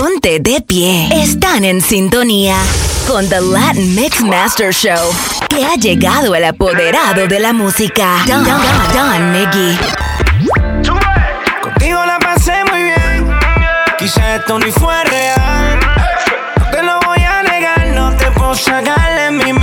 Ponte de pie. Están en sintonía con The Latin Mix Master Show. Que ha llegado el apoderado de la música, Don, Don, Don Miggy. Contigo la pasé muy bien. Quizá esto ni fue real. No te lo voy a negar, no te puedo sacar de mi mente.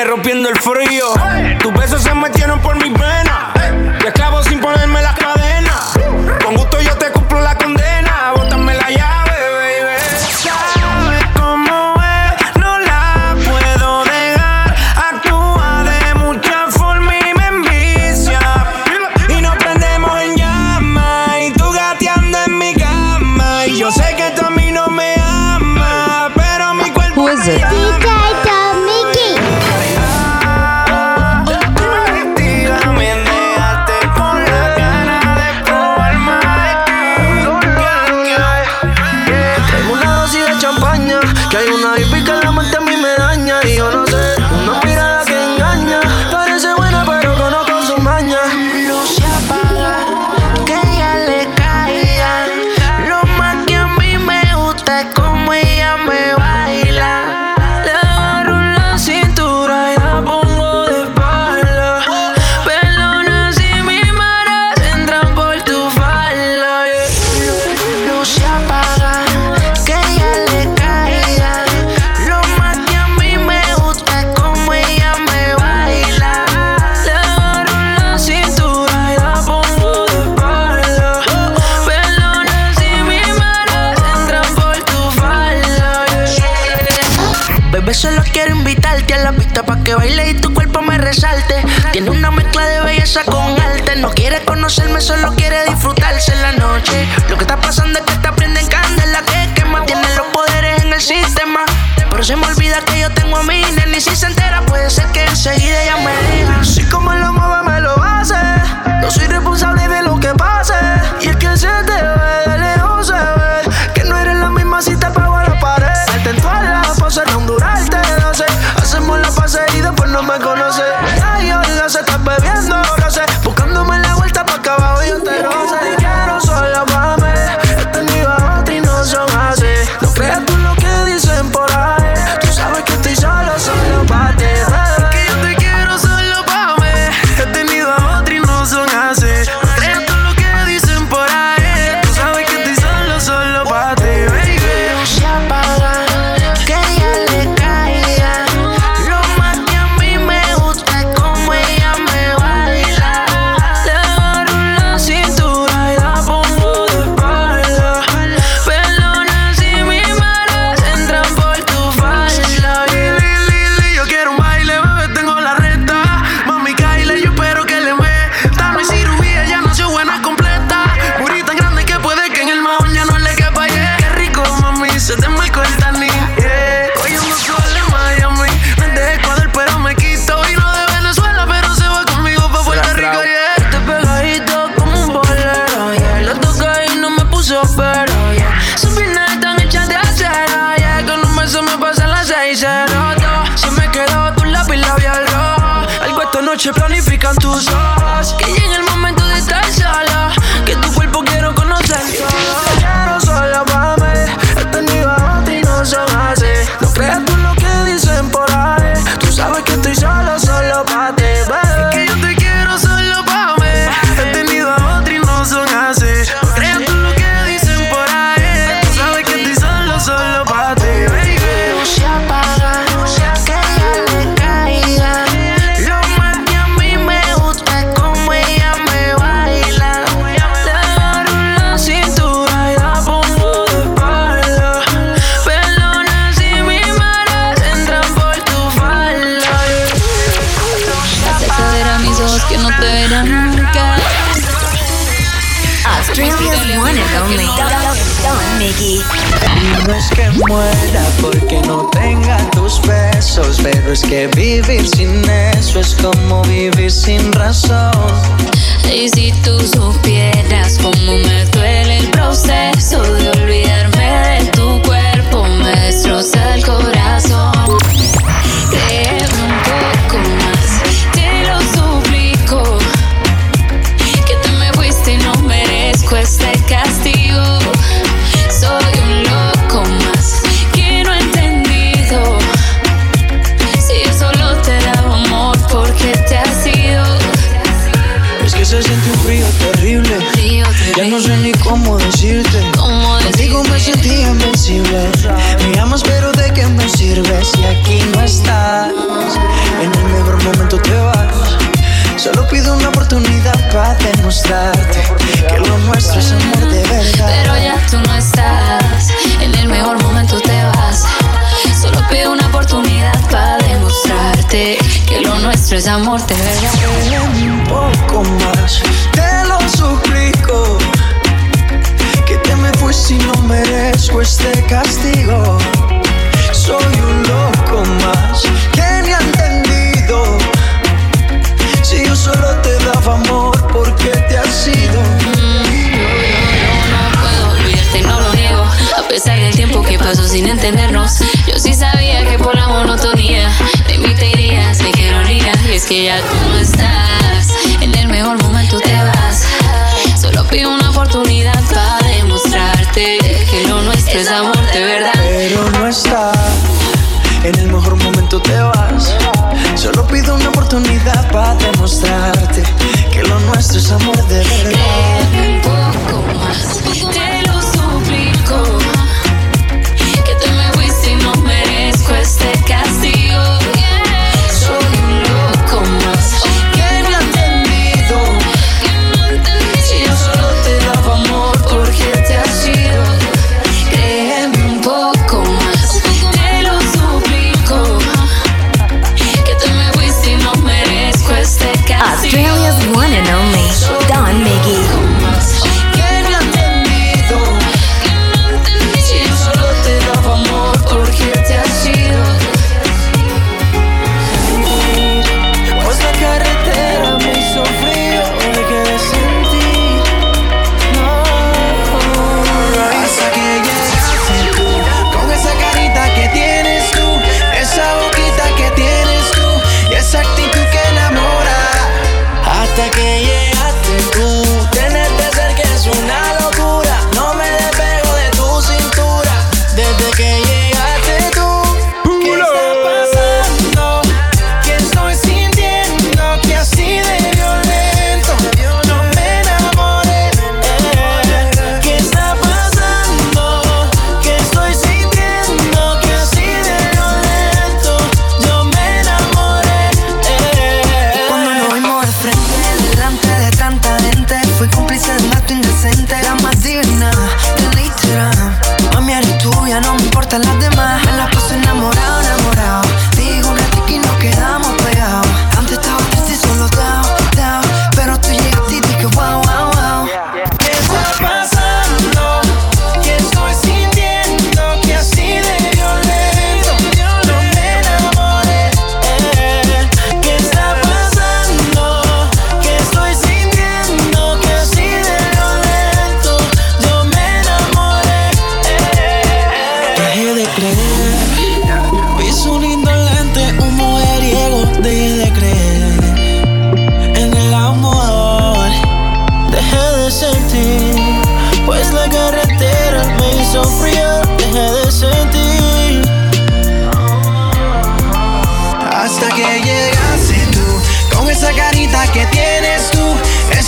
me rompió Se me olvida que yo tengo a mi nene. Y si se entera puede ser que enseguida ella me noche planifican tus horas TV amor te veo. capaz de mostrarte que lo nuestro es amor de verdad. Deme un poco más, te lo suplico. Que tú me fuiste y no merezco este caso.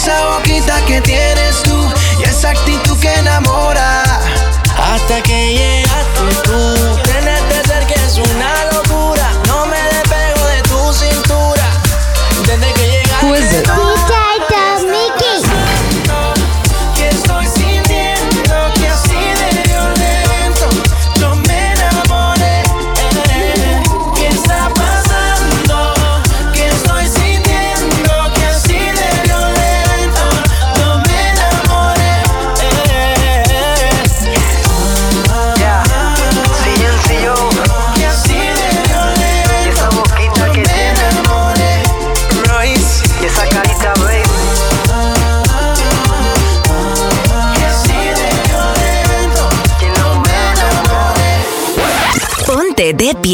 esa boquita que tiene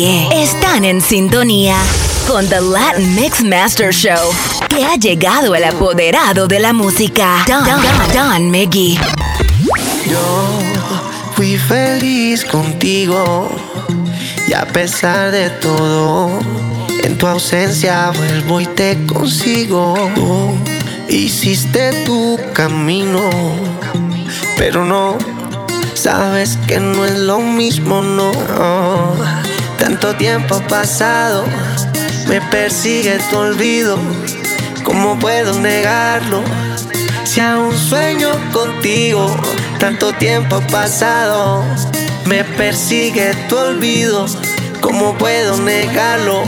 Están en sintonía con The Latin Mix Master Show. Que ha llegado el apoderado de la música, Don, Don, Don, Don Miggy. Yo fui feliz contigo y a pesar de todo, en tu ausencia vuelvo y te consigo. Hiciste tu camino, pero no sabes que no es lo mismo, no. Tanto tiempo pasado, me persigue tu olvido. ¿Cómo puedo negarlo? Si aún sueño contigo, tanto tiempo pasado, me persigue tu olvido. ¿Cómo puedo negarlo?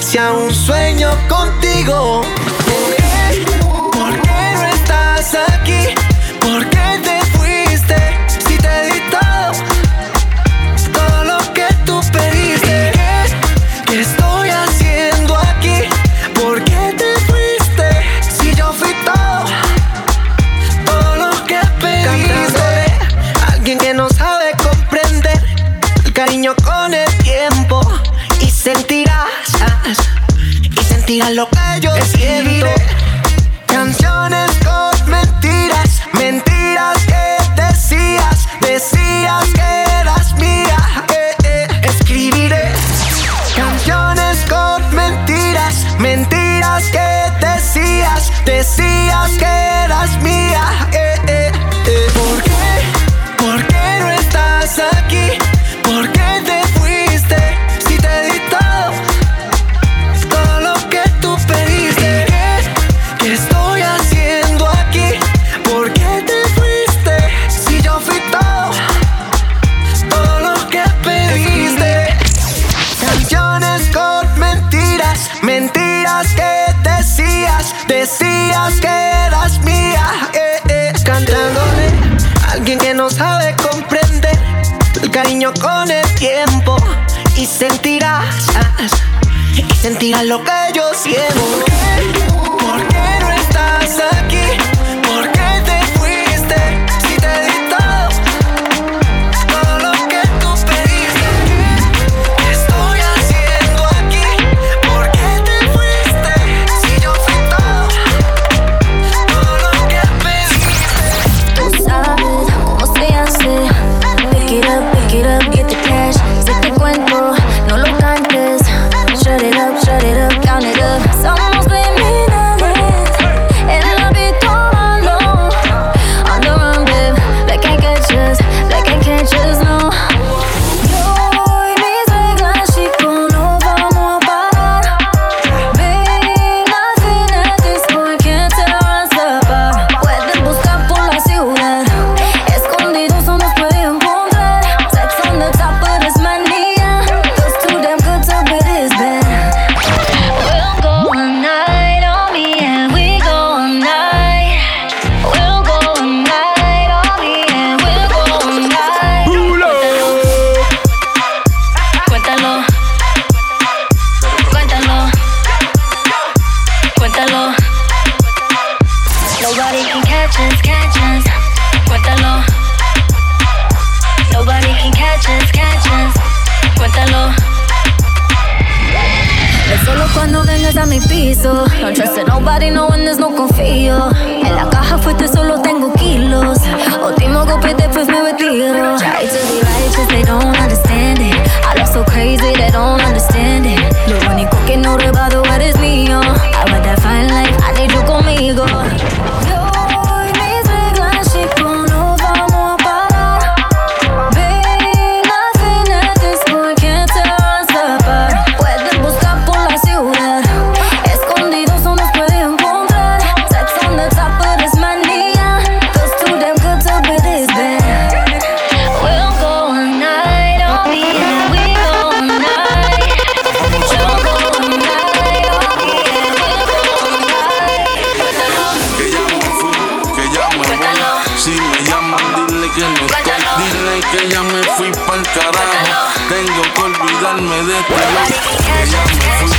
Si aún sueño contigo. piso. Don't trust it, nobody knowing there's no confio. olvidarme de ti.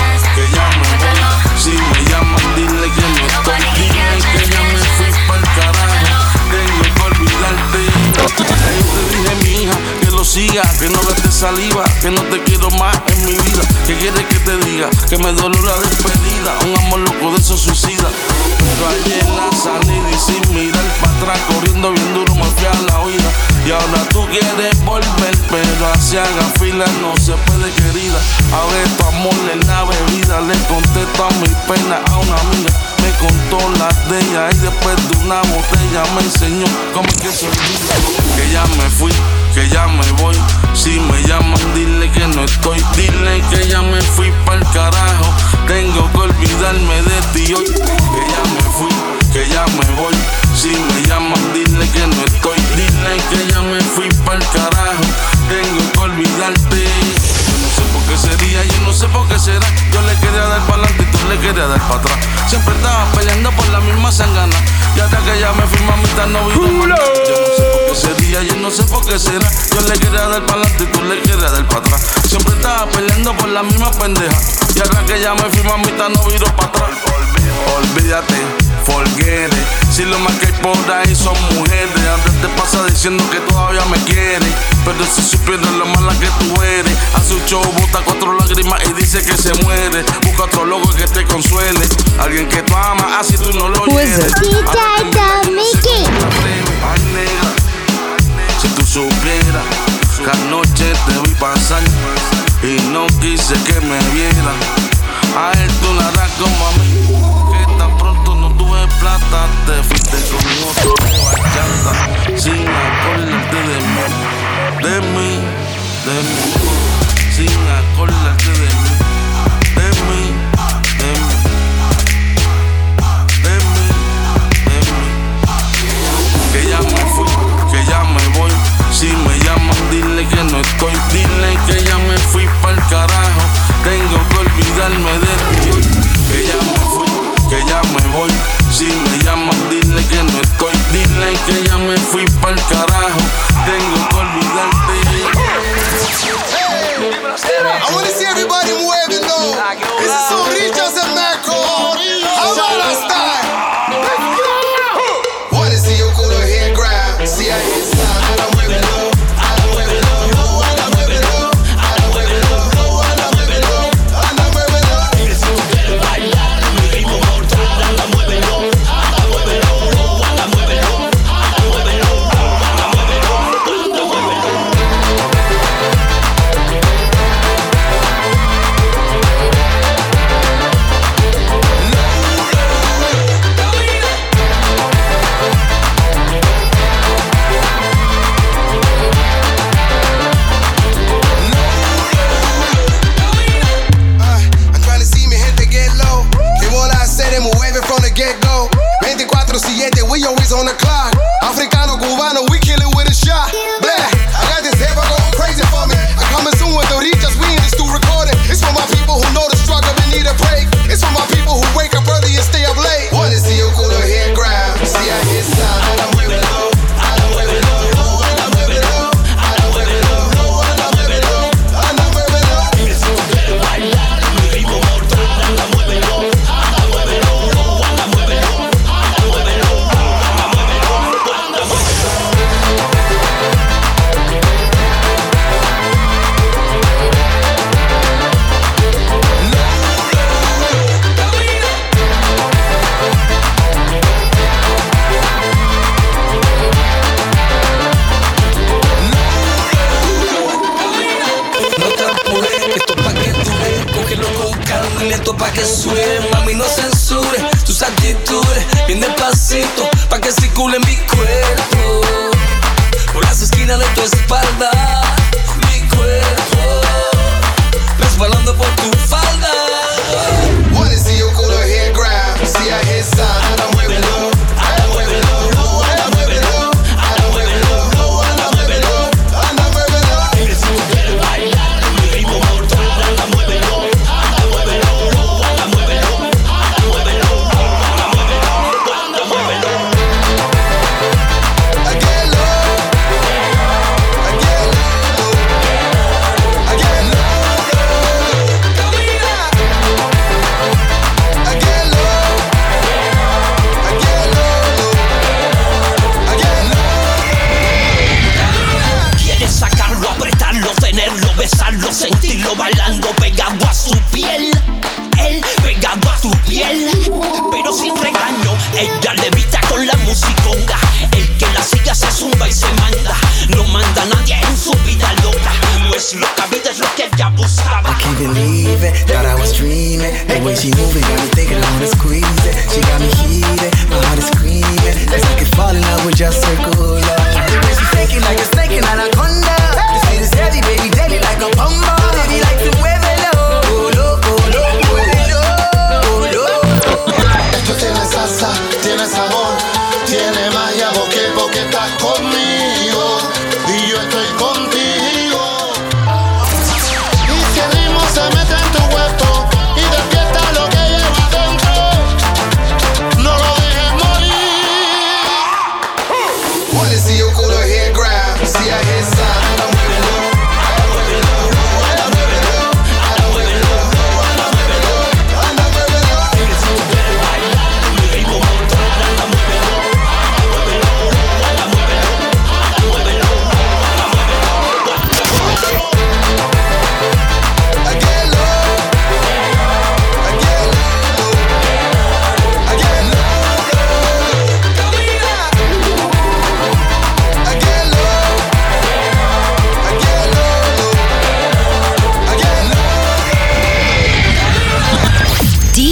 que no gastes saliva, que no te quiero más en mi vida. Que quieres que te diga que me duele la despedida, un amor loco de esos suicida. Pero ayer la salí y sin mirar para atrás, corriendo bien duro, me fui a la oída. Y ahora tú quieres volver, pero hacia la fila no se puede, querida. Ahora tu amor en la bebida, le contesto a mi pena a una amiga. Me contó la de ella y después de una botella me enseñó cómo que se olvida. Que ya me fui que ya me voy. Si me llaman, dile que no estoy. Dile que ya me fui pa'l carajo. Tengo que olvidarme de ti hoy. Que ya me fui, que ya me voy. Si me llaman, dile que no estoy. Dile que ya me fui pa'l carajo. Tengo que olvidarte. Yo no sé por qué sería, yo no sé por qué será. Yo le quería dar para adelante y tú le querías dar para atrás. Siempre estaba peleando por la misma sangana. Y hasta que ya me fui, mamita, no vi Yo no sé por qué sería, yo no sé por qué será. Yo le quería dar para adelante y tú le querías dar para atrás. Siempre estaba peleando por la misma pendeja. Y ahora que ya me fui, mamita, no viro para atrás. Olvídate, forget it. Si lo más que hay por ahí son mujeres, antes te pasa diciendo que todavía me quieres. Pero si supieras lo mala que tú eres, hace un show, bota cuatro lágrimas y dice que se muere. Busca otro loco que te consuele. Alguien que tú amas, así tú no lo quieres. Ay, negra, si tú supieras que anoche te vi pasar. Y no quise que me viera. A él tú la das como a mí, que tan pronto no tuve plata, te fuiste con otro de sin acordarte de mí, de mí, de mí, find a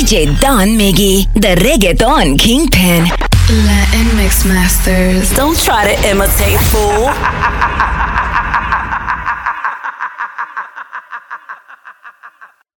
DJ Don Miggy, the reggaeton kingpin. Latin mix masters. Don't try to imitate, fool.